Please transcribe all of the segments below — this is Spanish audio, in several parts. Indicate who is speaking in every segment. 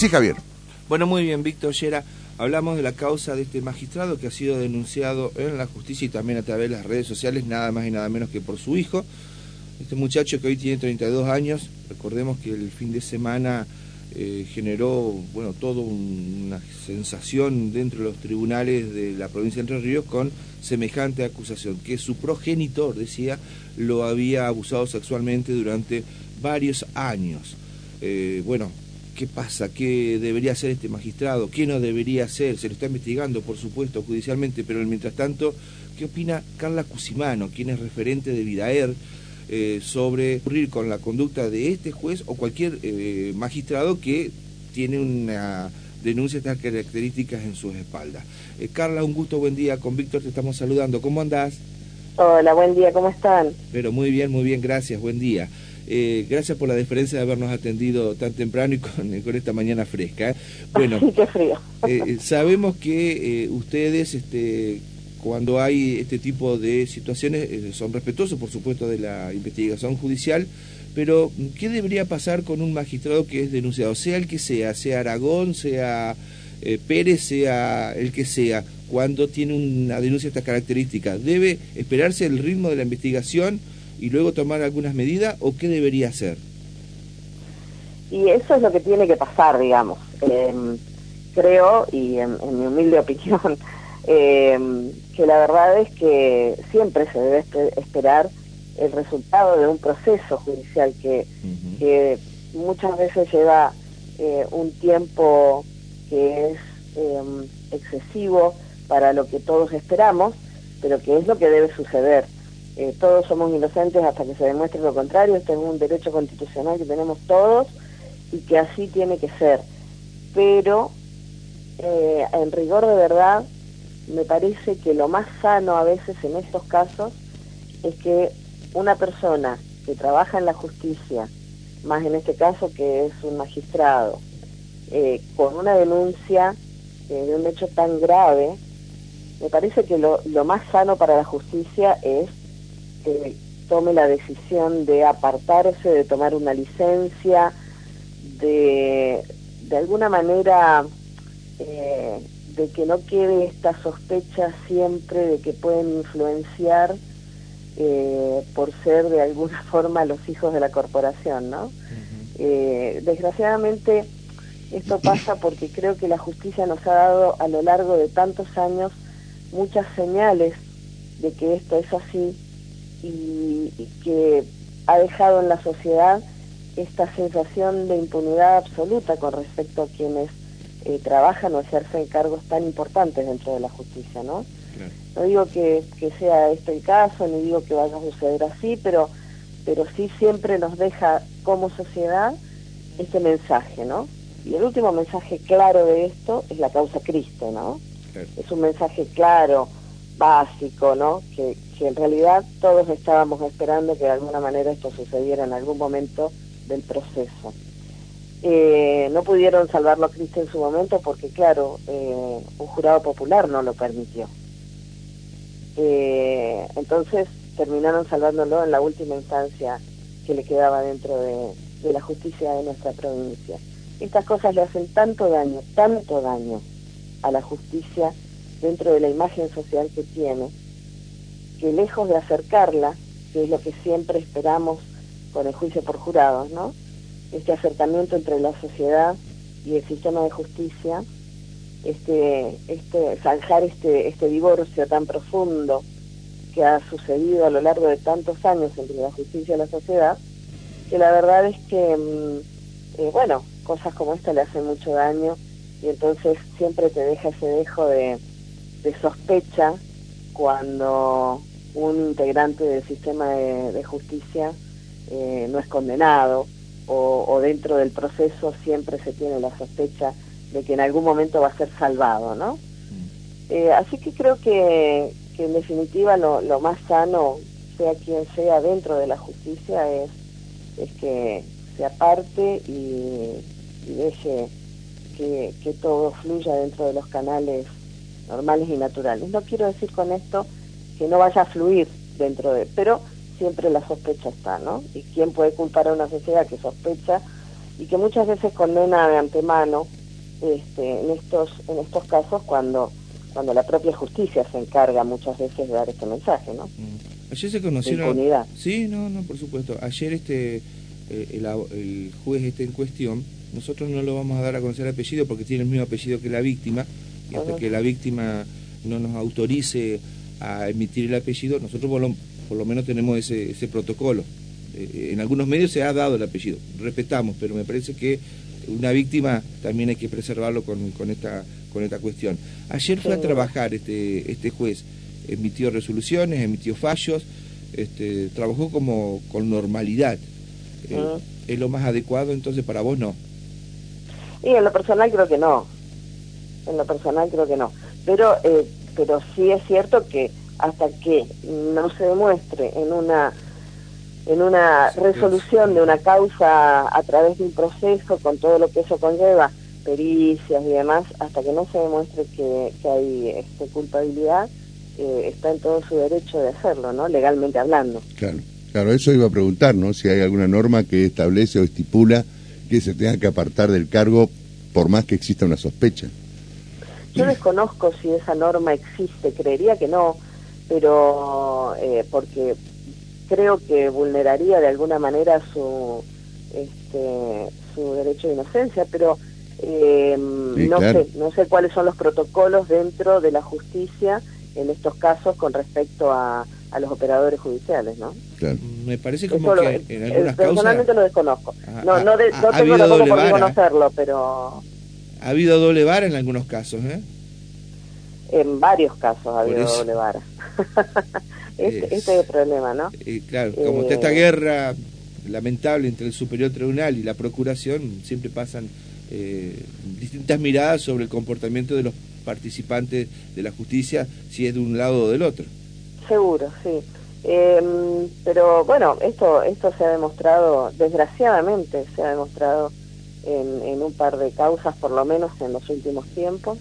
Speaker 1: Sí, Javier.
Speaker 2: Bueno, muy bien, Víctor Yera. Hablamos de la causa de este magistrado que ha sido denunciado en la justicia y también a través de las redes sociales, nada más y nada menos que por su hijo. Este muchacho que hoy tiene 32 años, recordemos que el fin de semana eh, generó, bueno, toda una sensación dentro de los tribunales de la provincia de Entre Ríos con semejante acusación, que su progenitor, decía, lo había abusado sexualmente durante varios años. Eh, bueno, ¿qué pasa? ¿Qué debería hacer este magistrado? ¿Qué no debería hacer? Se lo está investigando, por supuesto, judicialmente, pero mientras tanto, ¿qué opina Carla Cusimano, quien es referente de Vidaer? Eh, sobre ocurrir con la conducta de este juez o cualquier eh, magistrado que tiene una denuncia de estas características en sus espaldas. Eh, Carla, un gusto, buen día. Con Víctor te estamos saludando. ¿Cómo andás?
Speaker 3: Hola, buen día, ¿cómo están?
Speaker 2: Pero muy bien, muy bien, gracias, buen día. Gracias por la deferencia de habernos atendido tan temprano y con, con esta mañana fresca.
Speaker 3: Bueno, qué frío.
Speaker 2: sabemos que ustedes este, cuando hay este tipo de situaciones eh, son respetuosos, por supuesto, de la investigación judicial, pero ¿qué debería pasar con un magistrado que es denunciado? Sea el que sea, sea Aragón, sea eh, Pérez, sea el que sea, cuando tiene una denuncia de estas características, ¿debe esperarse el ritmo de la investigación y luego tomar algunas medidas o qué debería hacer?
Speaker 3: Y eso es lo que tiene que pasar, digamos. Em, creo, y en mi humilde opinión, eh, que la verdad es que siempre se debe esperar el resultado de un proceso judicial que, muchas veces lleva eh, un tiempo que es em, excesivo para lo que todos esperamos, pero que es lo que debe suceder. Eh, todos somos inocentes hasta que se demuestre lo contrario, este es un derecho constitucional que tenemos todos y que así tiene que ser. Pero eh, en rigor de verdad, me parece que lo más sano a veces en estos casos es que una persona que trabaja en la justicia, más en este caso que es un magistrado, eh, con una denuncia de un hecho tan grave, me parece que lo, lo más sano para la justicia es que tome la decisión de apartarse, de tomar una licencia, de de alguna manera eh, de que no quede esta sospecha siempre de que pueden influenciar eh, por ser de alguna forma los hijos de la corporación, ¿no? Eh, desgraciadamente esto pasa porque creo que la justicia nos ha dado a lo largo de tantos años muchas señales de que esto es así y, y que ha dejado en la sociedad esta sensación de impunidad absoluta con respecto a quienes eh, trabajan o ejercen cargos tan importantes dentro de la justicia, ¿no? No digo que, sea este el caso, ni digo que vaya a suceder así, pero, pero sí siempre nos deja como sociedad este mensaje, ¿no? Y el último mensaje claro de esto es la causa Cristo, ¿no? Es un mensaje claro, básico, ¿no? Que, que en realidad todos estábamos esperando que de alguna manera esto sucediera en algún momento del proceso. Eh, no pudieron salvarlo a Cristo en su momento porque, claro, eh, un jurado popular no lo permitió. Eh, entonces terminaron salvándolo en la última instancia que le quedaba dentro de, de la justicia de nuestra provincia. Estas cosas le hacen tanto daño, tanto daño a la justicia dentro de la imagen social que tiene, que lejos de acercarla, que es lo que siempre esperamos con el juicio por jurados, ¿no? este acercamiento entre la sociedad y el sistema de justicia, este, este, zanjar este, este divorcio tan profundo que ha sucedido a lo largo de tantos años entre la justicia y la sociedad, que la verdad es que, mm, eh, bueno, cosas como esta le hacen mucho daño y entonces siempre te deja ese dejo de, sospecha cuando un integrante del sistema de, justicia eh, no es condenado o, dentro del proceso siempre se tiene la sospecha de que en algún momento va a ser salvado, ¿no? Mm. Eh, así que creo que, en definitiva lo, más sano, sea quien sea dentro de la justicia, es, es que se aparte y, deje que, que, todo fluya dentro de los canales normales y naturales. No quiero decir con esto que no vaya a fluir dentro de, pero siempre la sospecha está, ¿no? ¿Y quién puede culpar a una sociedad que sospecha y que muchas veces condena de antemano este, en estos en estos casos cuando cuando la propia justicia se encarga muchas veces de dar este mensaje, ¿no?
Speaker 2: Mm. Ayer se conocieron. Sí, no, no, por supuesto. Ayer este eh, el, juez este en cuestión, nosotros no lo vamos a dar a conocer el apellido porque tiene el mismo apellido que la víctima y hasta que la víctima no nos autorice a emitir el apellido, nosotros por lo, por lo menos tenemos ese, ese protocolo. Eh, en algunos medios se ha dado el apellido, respetamos, pero me parece que una víctima también hay que preservarlo con, con esta con esta cuestión. Ayer fue a trabajar este, este juez, emitió resoluciones, emitió fallos, este, trabajó como con normalidad. Eh. ¿Es lo más adecuado entonces para vos no?
Speaker 3: Y en lo personal creo que no. En lo personal creo que no. Pero, eh, pero sí es cierto que hasta que no se demuestre en una en una resolución de una causa a través de un proceso con todo lo que eso conlleva pericias y demás, hasta que no se demuestre que, hay este, culpabilidad, eh, está en todo su derecho de hacerlo, ¿no? Legalmente hablando.
Speaker 1: Claro, claro, eso iba a preguntar, ¿no? Si hay alguna norma que establece o estipula que se tenga que apartar del cargo por más que exista una sospecha.
Speaker 3: Yo desconozco si esa norma existe, creería que no, pero eh, porque creo que vulneraría de alguna manera su este, su derecho de inocencia, pero eh, no sé, no sé cuáles son los protocolos dentro de la justicia en estos casos con respecto a, a los operadores judiciales, ¿no?
Speaker 2: Claro. Me parece como que en algunas
Speaker 3: personalmente lo desconozco. Ah, no, no, de, no tengo tampoco por conocerlo, pero
Speaker 2: ha habido doble vara en algunos casos, ¿eh?
Speaker 3: En varios casos ha habido doble vara. este, este, es el problema, ¿no?
Speaker 2: Eh, claro, como está esta eh, guerra lamentable entre el superior tribunal y la procuración, siempre pasan eh, distintas miradas sobre el comportamiento de los participantes de la justicia, si es de un lado o del otro.
Speaker 3: Seguro, sí. Em, pero bueno, esto, esto se ha demostrado, desgraciadamente, se ha demostrado en, un par de causas, por lo menos en los últimos tiempos.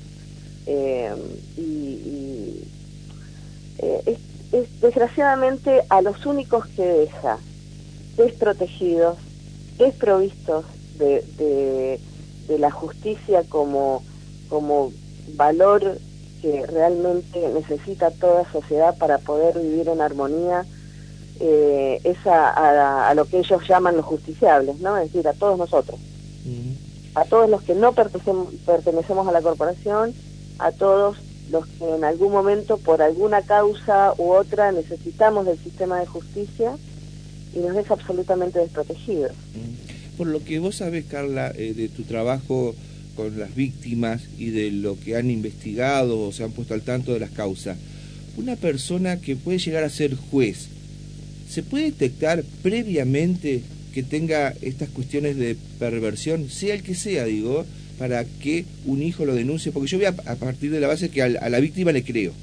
Speaker 3: Em, y, eh, es, desgraciadamente a los únicos que deja desprotegidos, desprovistos de de la justicia como, como valor que realmente necesita toda sociedad para poder vivir en armonía, eh, es a, lo que ellos llaman los justiciables, ¿no? Es decir, a todos nosotros. A todos los que no pertenecemos, a la corporación, a todos los que en algún momento, por alguna causa u otra, necesitamos del sistema de justicia y nos deja absolutamente desprotegidos.
Speaker 2: Por lo que vos sabés, Carla, eh, de tu trabajo con las víctimas y de lo que han investigado o se han puesto al tanto de las causas, una persona que puede llegar a ser juez, ¿se puede detectar previamente que tenga estas cuestiones de perversión, sea el que sea, digo, para que un hijo lo denuncie? Porque yo voy a, partir de la base que a, la víctima le creo.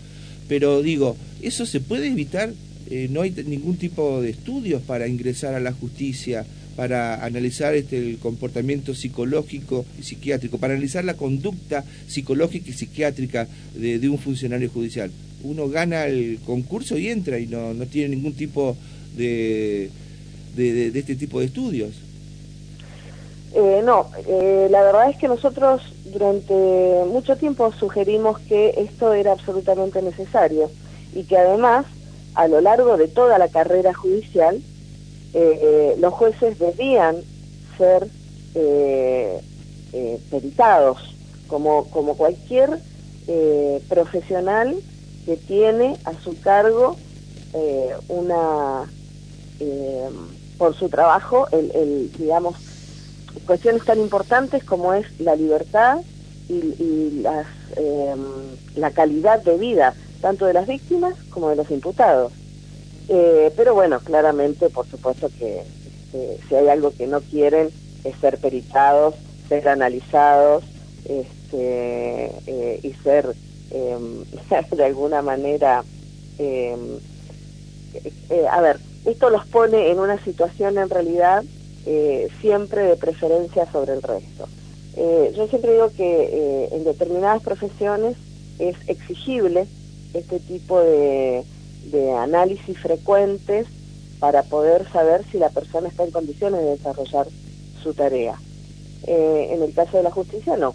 Speaker 2: Pero digo, ¿eso se puede evitar? Eh, ¿No hay ningún tipo de estudios para ingresar a la justicia para analizar este, el comportamiento psicológico y psiquiátrico, para analizar la conducta psicológica y psiquiátrica de, un funcionario judicial. Uno gana el concurso y entra y no, no tiene ningún tipo de, de, este tipo de estudios.
Speaker 3: Eh, no, eh, la verdad es que nosotros durante mucho tiempo sugerimos que esto era absolutamente necesario y que además a lo largo de toda la carrera judicial eh, los jueces debían ser eh, eh, peritados, como, como cualquier profesional que tiene a su cargo una, por su trabajo, el, digamos, cuestiones tan importantes como es la libertad y, las, la calidad de vida, tanto de las víctimas como de los imputados. Eh, pero bueno, claramente, por supuesto que este, si hay algo que no quieren es ser peritados, ser analizados este, eh, y ser em, de alguna manera, em, eh, a ver, esto los pone en una situación en realidad siempre de preferencia sobre el resto. yo siempre digo que en determinadas profesiones es exigible este tipo de de análisis frecuentes para poder saber si la persona está en condiciones de desarrollar su tarea. Eh, en el caso de la justicia, no.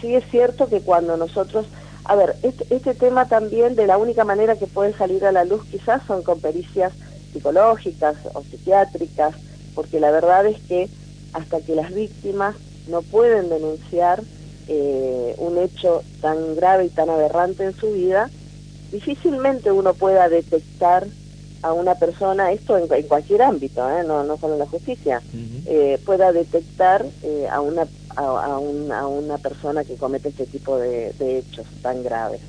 Speaker 3: Sí es cierto que cuando nosotros... A ver, este, este tema también de la única manera que puede salir a la luz quizás son con pericias psicológicas o psiquiátricas, porque la verdad es que hasta que las víctimas no pueden denunciar eh, un hecho tan grave y tan aberrante en su vida, difícilmente uno pueda detectar a una persona, esto en, cualquier ámbito, ¿eh? no, no solo en la justicia, eh, pueda detectar eh, a, una, a, una persona que comete este tipo de, hechos tan graves.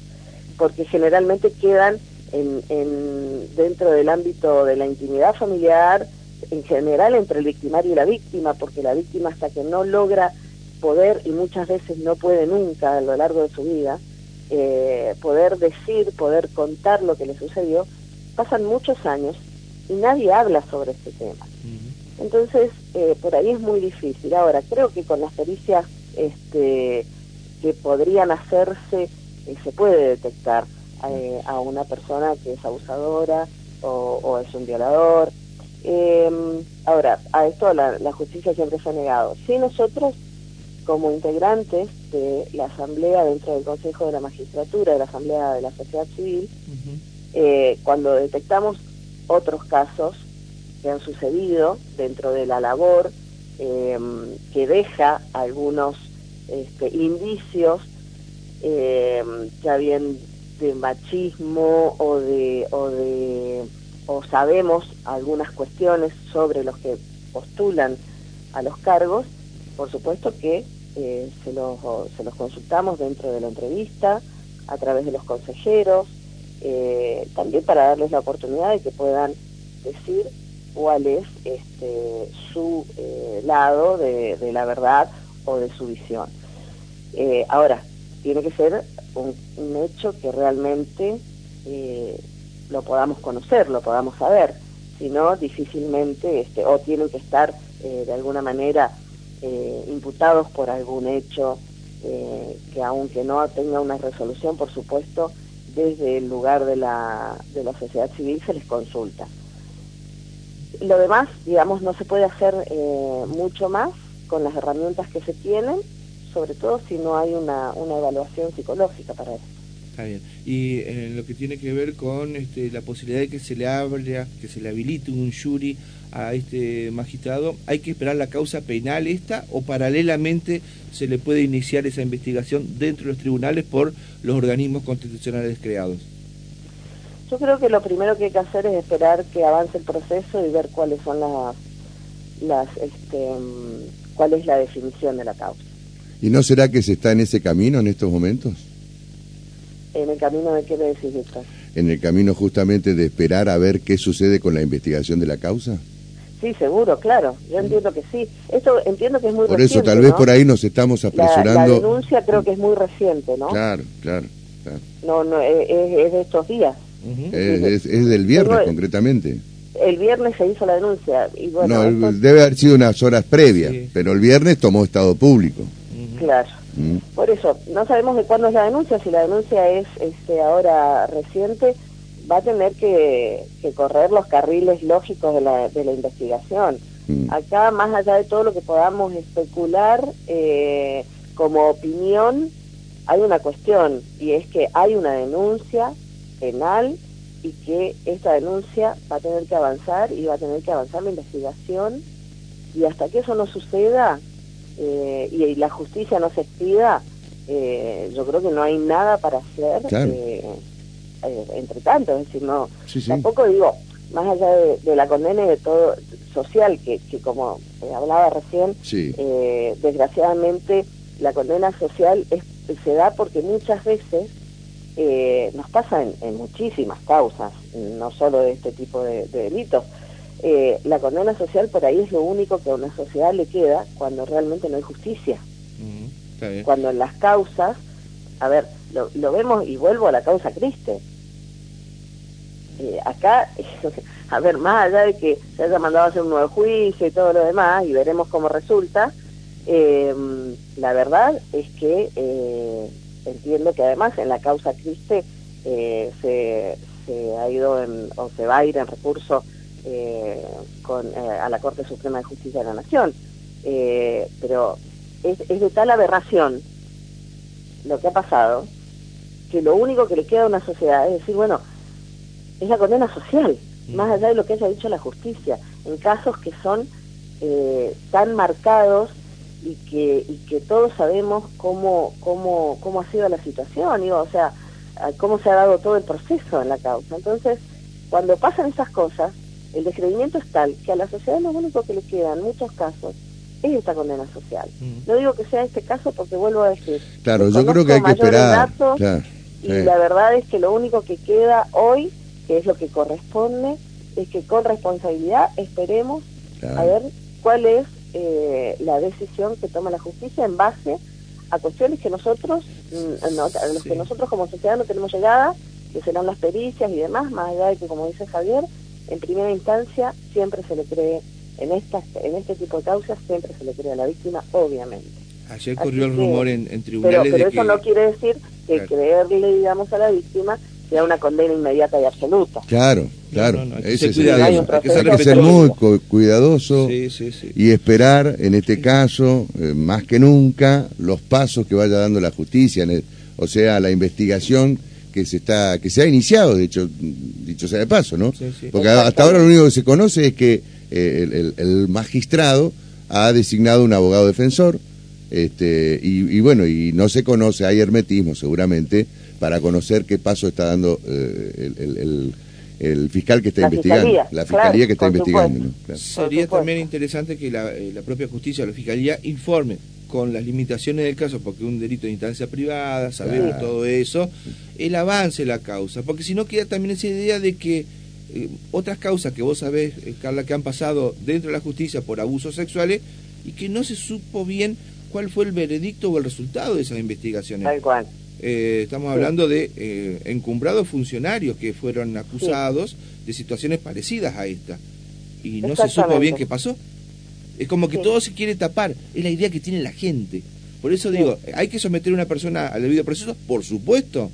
Speaker 3: Porque generalmente quedan en, en, dentro del ámbito de la intimidad familiar, en general entre el victimario y la víctima, porque la víctima hasta que no logra poder, y muchas veces no puede nunca a lo largo de su vida, poder decir, poder contar lo que le sucedió, pasan muchos años y nadie habla sobre este tema. Entonces, eh, por ahí es muy difícil. Ahora, creo que con las pericias este, que podrían hacerse, eh, se puede detectar eh, a una persona que es abusadora o, es un violador. Em, ahora, a esto la, justicia siempre se ha negado. Si nosotros, como integrantes de la Asamblea dentro del Consejo de la Magistratura, de la Asamblea de la Sociedad Civil, eh, cuando detectamos otros casos que han sucedido dentro de la labor, em, que deja algunos este, indicios, em, ya bien de machismo o de, o de o sabemos algunas cuestiones sobre los que postulan a los cargos, por supuesto que eh, se, los, se los consultamos dentro de la entrevista, a través de los consejeros, eh, también para darles la oportunidad de que puedan decir cuál es este, su eh, lado de, la verdad o de su visión. Eh, ahora, tiene que ser un, hecho que realmente lo podamos conocer, lo podamos saber, si no, difícilmente, este, o tienen que estar de alguna manera imputados por algún hecho que aunque no tenga una resolución, por supuesto, desde el lugar de la, de la sociedad civil se les consulta. Lo demás, digamos, no se puede hacer eh, mucho más con las herramientas que se tienen, sobre todo si no hay una, una evaluación psicológica para eso.
Speaker 2: Está bien. Y en lo que tiene que ver con este, la posibilidad de que se le hable, que se le habilite un jury a este magistrado, ¿hay que esperar la causa penal esta o paralelamente se le puede iniciar esa investigación dentro de los tribunales por los organismos constitucionales creados?
Speaker 3: Yo creo que lo primero que hay que hacer es esperar que avance el proceso y ver cuáles son las, las este, cuál es la definición de la causa.
Speaker 1: ¿Y no será que se está en ese camino en estos momentos?
Speaker 3: ¿En el camino de qué le decís,
Speaker 1: En el camino justamente de esperar a ver qué sucede con la investigación de la causa.
Speaker 3: Sí, seguro, claro. Yo entiendo que sí. Esto entiendo que es muy
Speaker 1: por reciente. Por eso, tal vez por ahí nos estamos apresurando. La,
Speaker 3: denuncia creo que es muy reciente, ¿no?
Speaker 1: Claro, claro.
Speaker 3: No, no, es, de estos días.
Speaker 1: Es, del viernes, concretamente.
Speaker 3: El viernes se hizo la denuncia. Y bueno,
Speaker 1: no, debe haber sido unas horas previas, pero el viernes tomó estado público.
Speaker 3: Claro. Por eso, no sabemos de cuándo es la denuncia. Si la denuncia es este, ahora reciente, va a tener que, correr los carriles lógicos de la, de la investigación. Mm. Acá, más allá de todo lo que podamos especular eh, como opinión, hay una cuestión y es que hay una denuncia penal y que esta denuncia va a tener que avanzar y va a tener que avanzar la investigación. Y hasta que eso no suceda eh, y, la justicia no se expida, eh, yo creo que no hay nada para hacer. Eh, entre tanto, es decir, no, tampoco digo, más allá de, la condena y de todo social, que, que como hablaba recién, eh, desgraciadamente la condena social es, se da porque muchas veces eh, nos pasa en, muchísimas causas, no solo de este tipo de, delitos. la condena social por ahí es lo único que a una sociedad le queda cuando realmente no hay justicia. Cuando en las causas, a ver, lo, lo, vemos y vuelvo a la causa Criste. Eh, acá, a ver, más allá de que se haya mandado a hacer un nuevo juicio y todo lo demás, y veremos cómo resulta, eh, la verdad es que eh, entiendo que además en la causa Criste se, se, ha ido en, o se va a ir en recurso con, a la Corte Suprema de Justicia de la Nación. eh, pero es, es de tal aberración lo que ha pasado que lo único que le queda a una sociedad es decir, bueno, es la condena social,
Speaker 2: Mm.
Speaker 3: más allá de lo que haya dicho la justicia, en casos que son eh, tan marcados y que, y que todos sabemos cómo, cómo, cómo ha sido la situación, digo, o sea, cómo se ha dado todo el proceso en la causa. Entonces, cuando pasan esas cosas, el descreimiento es tal que a la sociedad lo único que le queda en muchos casos es esta condena social. No digo que sea este caso porque vuelvo a decir,
Speaker 1: Claro, yo creo que hay que esperar.
Speaker 3: datos,
Speaker 1: Claro,
Speaker 3: y la verdad es que lo único que queda hoy, que es lo que corresponde, es que con responsabilidad esperemos
Speaker 1: claro.
Speaker 3: a ver cuál es eh, la decisión que toma la justicia en base a cuestiones que nosotros, mm, no- a los
Speaker 2: Sí.
Speaker 3: que nosotros como sociedad no tenemos llegada, que serán las pericias y demás, más allá de que, como dice Javier, en primera instancia siempre se le cree, en, estas, en este tipo de causas, siempre se le cree a la víctima, obviamente.
Speaker 2: Ayer
Speaker 3: Así
Speaker 2: corrió el
Speaker 3: que-
Speaker 2: rumor en,
Speaker 3: Pero,
Speaker 2: tribunales
Speaker 3: pero
Speaker 2: de
Speaker 3: eso
Speaker 2: que...
Speaker 3: no quiere decir que
Speaker 2: Claro.
Speaker 3: creerle, digamos, a la víctima sea una condena inmediata y absoluta.
Speaker 1: Claro, claro.
Speaker 2: no, no, hay que
Speaker 1: Ese
Speaker 2: ser
Speaker 1: es el
Speaker 2: cuidadoso,
Speaker 1: tema.
Speaker 3: hay que ser
Speaker 1: Hay que ser
Speaker 3: respetuoso.
Speaker 1: muy cu- cuidadoso
Speaker 2: Sí, sí, sí.
Speaker 1: y esperar, en este caso, eh, más que nunca, los pasos que vaya dando la justicia, en el- o sea, la investigación que se está que se ha iniciado, de hecho, dicho sea de paso, ¿no? Porque hasta ahora lo único que se conoce es que eh, el, el- el magistrado ha designado un abogado defensor, este, y, y bueno, y no se conoce, hay hermetismo seguramente, para conocer qué paso está dando eh, el, el- fiscal que está
Speaker 3: La
Speaker 1: investigando,
Speaker 3: fiscalía,
Speaker 1: la fiscalía
Speaker 3: claro,
Speaker 1: que está investigando.
Speaker 3: supuesto.
Speaker 1: ¿no? Claro.
Speaker 2: Sería también interesante que la, eh, la propia justicia o la fiscalía informe con las limitaciones del caso, porque un delito de instancia privada, sabemos
Speaker 1: Claro.
Speaker 2: todo eso, el avance de la causa, porque si no queda también esa idea de que eh, otras causas que vos sabés, eh, Carla, que han pasado dentro de la justicia por abusos sexuales y que no se supo bien cuál fue el veredicto o el resultado de esas investigaciones.
Speaker 3: Tal cual.
Speaker 2: Eh, estamos hablando de eh, encumbrados funcionarios que fueron acusados de situaciones parecidas a esta. Y no se supo bien qué pasó. Es como que
Speaker 3: Sí.
Speaker 2: todo se quiere tapar. Es la idea que tiene la gente. Por eso digo, hay que someter a una persona al debido proceso, por supuesto,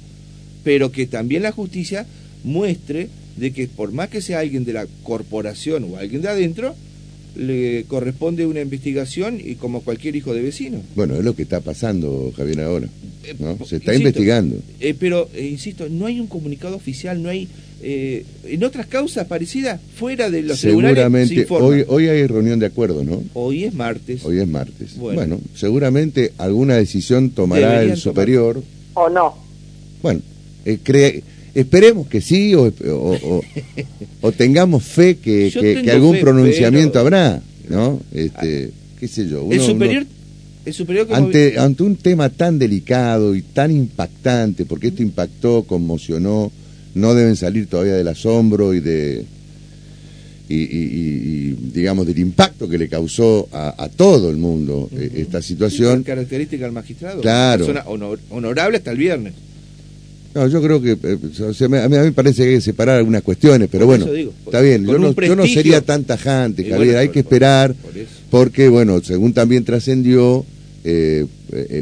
Speaker 2: pero que también la justicia muestre de que por más que sea alguien de la corporación o alguien de adentro, le corresponde una investigación y como cualquier hijo de vecino.
Speaker 1: Bueno, es lo que está pasando, Javier, ahora. ¿no?
Speaker 2: Eh,
Speaker 1: Se está
Speaker 2: insisto,
Speaker 1: investigando.
Speaker 2: Eh, pero, eh, insisto, no hay un comunicado oficial, no hay... eh, en otras causas parecidas, fuera de los tribunales, se
Speaker 1: Seguramente, hoy, hoy hay reunión de acuerdo, ¿no?
Speaker 2: Hoy es martes.
Speaker 1: Hoy es martes.
Speaker 2: Bueno.
Speaker 1: Bueno, seguramente alguna decisión tomará
Speaker 2: Deberían
Speaker 1: el superior.
Speaker 3: O no.
Speaker 1: Bueno, eh, cre- esperemos que sí o, o- o- o tengamos fe que, algún
Speaker 2: fe,
Speaker 1: pronunciamiento
Speaker 2: pero-
Speaker 1: habrá, ¿no? Este, qué sé yo.
Speaker 2: el
Speaker 1: uno-
Speaker 2: superior...
Speaker 1: uno-
Speaker 2: el superior como-
Speaker 1: ante, ante un tema tan delicado y tan impactante, porque esto impactó, conmocionó, no deben salir todavía del asombro y de y, y- y- y, digamos del impacto que le causó a, a todo el mundo eh, esta situación.
Speaker 2: característica del magistrado.
Speaker 1: Claro.
Speaker 2: Persona honor- honorable hasta el viernes.
Speaker 1: No, yo creo que eh, o sea, a, mí, me parece que hay que separar algunas cuestiones, pero
Speaker 2: Por
Speaker 1: bueno, está bien. Yo no, yo sería tan tajante, Javier.
Speaker 2: bueno,
Speaker 1: hay
Speaker 2: por-
Speaker 1: que esperar porque, bueno, según también trascendió, eh,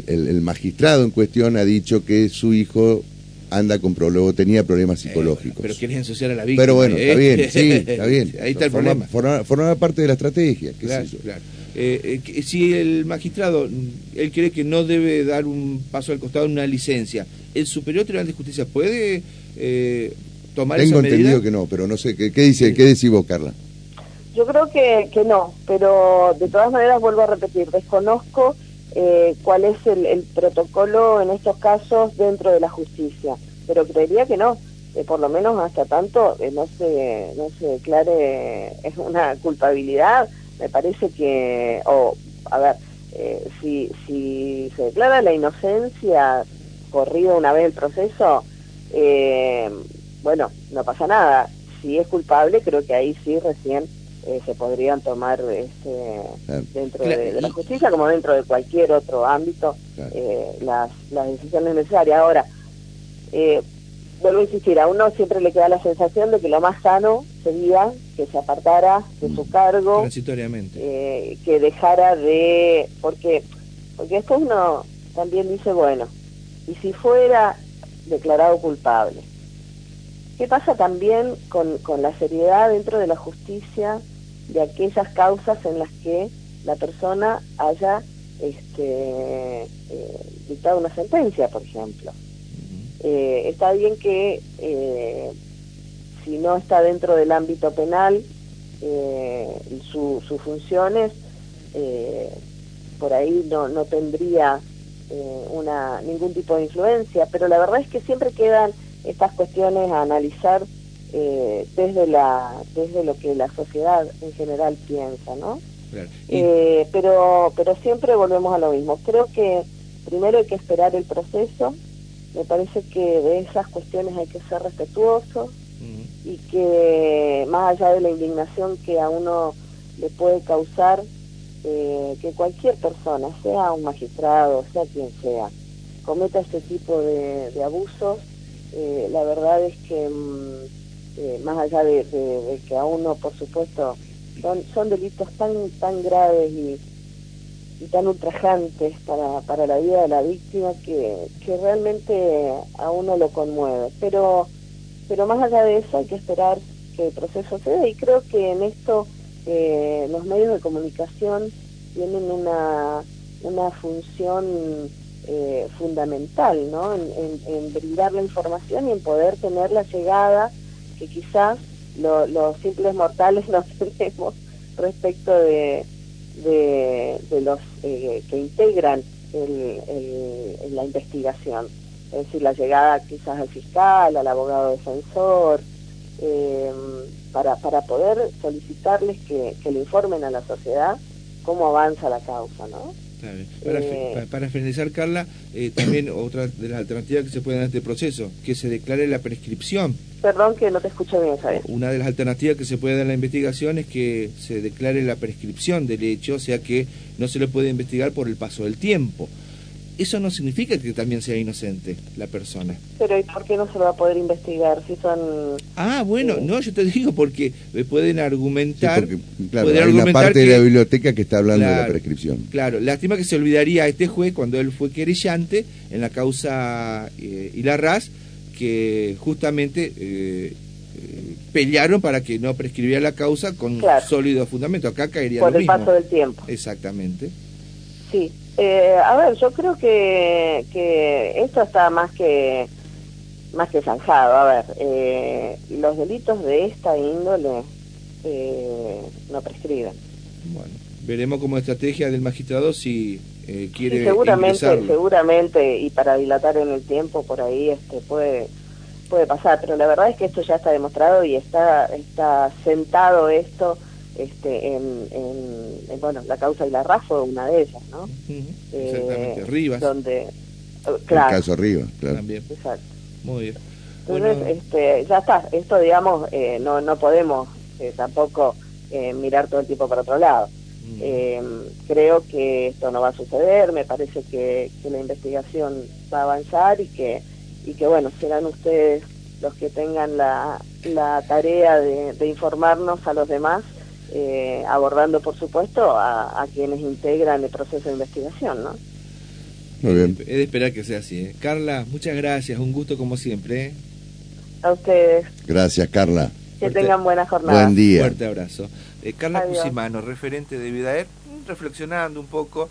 Speaker 1: el, el magistrado en cuestión ha dicho que su hijo anda con problemas, tenía problemas psicológicos.
Speaker 2: Eh, pero quieres ensuciar a la víctima.
Speaker 1: Pero bueno, está bien, sí, está bien.
Speaker 2: Ahí está el
Speaker 1: Forma-
Speaker 2: problema.
Speaker 1: Forma, forma parte de la estrategia, qué
Speaker 2: Claro,
Speaker 1: sé yo.
Speaker 2: claro. Eh, eh, si el magistrado, él cree que no debe dar un paso al costado en una licencia, ¿el Superior Tribunal de Justicia puede eh, tomar
Speaker 1: Tengo
Speaker 2: esa medida?
Speaker 1: entendido que no, pero no sé, ¿qué, qué dice,
Speaker 2: Sí.
Speaker 1: qué decís vos, Carla?
Speaker 3: Yo creo que, que no, pero de todas maneras vuelvo a repetir, desconozco eh, cuál es el, el protocolo en estos casos dentro de la justicia, pero creería que no, eh, por lo menos hasta tanto eh, no se no se declare es una culpabilidad, me parece que, o a ver, eh, si, si se declara la inocencia corrido una vez el proceso, eh, bueno, no pasa nada. Si es culpable, creo que ahí sí recién eh, se podrían tomar este,
Speaker 1: Claro.
Speaker 3: dentro
Speaker 2: Claro,
Speaker 3: de, de la justicia, como dentro de cualquier otro ámbito,
Speaker 1: Claro.
Speaker 3: eh, las, las decisiones necesarias. Ahora, eh, vuelvo a insistir, a uno siempre le queda la sensación de que lo más sano sería que se apartara de su cargo,
Speaker 2: Transitoriamente.
Speaker 3: eh, que dejara de porque porque después uno también dice bueno y si fuera declarado culpable qué pasa también con, con la seriedad dentro de la justicia de aquellas causas en las que la persona haya este, eh, dictado una sentencia, por ejemplo. Eh, está bien que eh, si no está dentro del ámbito penal, sus funciones por ahí no, no tendría una, ningún tipo de influencia, pero la verdad es que siempre quedan estas cuestiones a analizar desde, la, desde lo que la sociedad en general piensa, ¿no? Eh, pero, pero siempre volvemos a lo mismo. Creo que primero hay que esperar el proceso. Me parece que de esas cuestiones hay que ser respetuosos y que más allá de la indignación que a uno le puede causar eh, que cualquier persona, sea un magistrado, sea quien sea, cometa este tipo de, abusos, eh, la verdad es que mm, más allá de que a uno, por supuesto, son, son delitos tan, tan graves y, tan ultrajantes para, para la vida de la víctima que, que realmente a uno lo conmueve. Pero, pero más allá de eso hay que esperar que el proceso se dé y creo que en esto eh, los medios de comunicación tienen una, una función eh, fundamental ¿no? En, en, brindar la información y en poder tener la llegada que quizás los simples mortales no tenemos respecto de, de, los eh, que integran el, la investigación. Es decir, la llegada quizás al fiscal, al abogado defensor, eh, para, para poder solicitarles que, que le informen a la sociedad cómo avanza la causa, ¿no?
Speaker 2: Para, eh, para, finalizar, Carla, eh, también otra de las alternativas que se pueden dar en este proceso, que se declare la prescripción.
Speaker 3: Perdón que no te escucho bien, ¿sabes?
Speaker 2: Una de las alternativas que se puede dar en la investigación es que se declare la prescripción del hecho, o sea que no se le puede investigar por el paso del tiempo eso no significa que también sea inocente la persona.
Speaker 3: Pero ¿y por qué no se va a poder investigar si son...
Speaker 2: Ah, bueno, no, yo te digo porque pueden argumentar...
Speaker 1: claro, hay una parte de la biblioteca que está hablando de la prescripción.
Speaker 2: Claro, lástima que se olvidaría a este juez cuando él fue querellante en la causa eh, Ilarraz, que justamente eh, eh, pelearon para que no prescribiera la causa con sólido fundamento. Acá caería
Speaker 3: Por
Speaker 2: el
Speaker 3: paso del tiempo.
Speaker 2: Exactamente.
Speaker 3: Sí, eh, a ver, yo creo que, que esto está más que más que zanjado. A ver, eh, los delitos de esta índole eh, no prescriben.
Speaker 2: Bueno, veremos como estrategia del magistrado si eh, quiere.
Speaker 3: seguramente, seguramente, y para dilatar en el tiempo por ahí este puede puede pasar, pero la verdad es que esto ya está demostrado y está está sentado esto este, en, en, bueno, la causa de la RAF fue una de ellas, ¿no?
Speaker 2: Exactamente, eh, Rivas.
Speaker 3: Donde, claro.
Speaker 1: El caso Rivas, claro.
Speaker 2: También.
Speaker 3: Exacto.
Speaker 2: Muy bien.
Speaker 3: Entonces, este, ya está, esto digamos, eh, no, no podemos eh, tampoco eh, mirar todo el tiempo para otro lado. Eh, creo que esto no va a suceder, me parece que, que la investigación va a avanzar y que, y que bueno, serán ustedes los que tengan la, la tarea de, de informarnos a los demás eh, abordando, por supuesto, a, quienes integran el proceso de investigación, ¿no?
Speaker 1: Muy bien.
Speaker 2: Es de esperar que sea así. ¿eh? Carla, muchas gracias, un gusto como siempre. ¿eh?
Speaker 3: A ustedes.
Speaker 1: Gracias, Carla.
Speaker 3: Que tengan buena jornada.
Speaker 1: Buen día.
Speaker 2: Fuerte abrazo. Carla Cusimano, referente de Vidaer, reflexionando un poco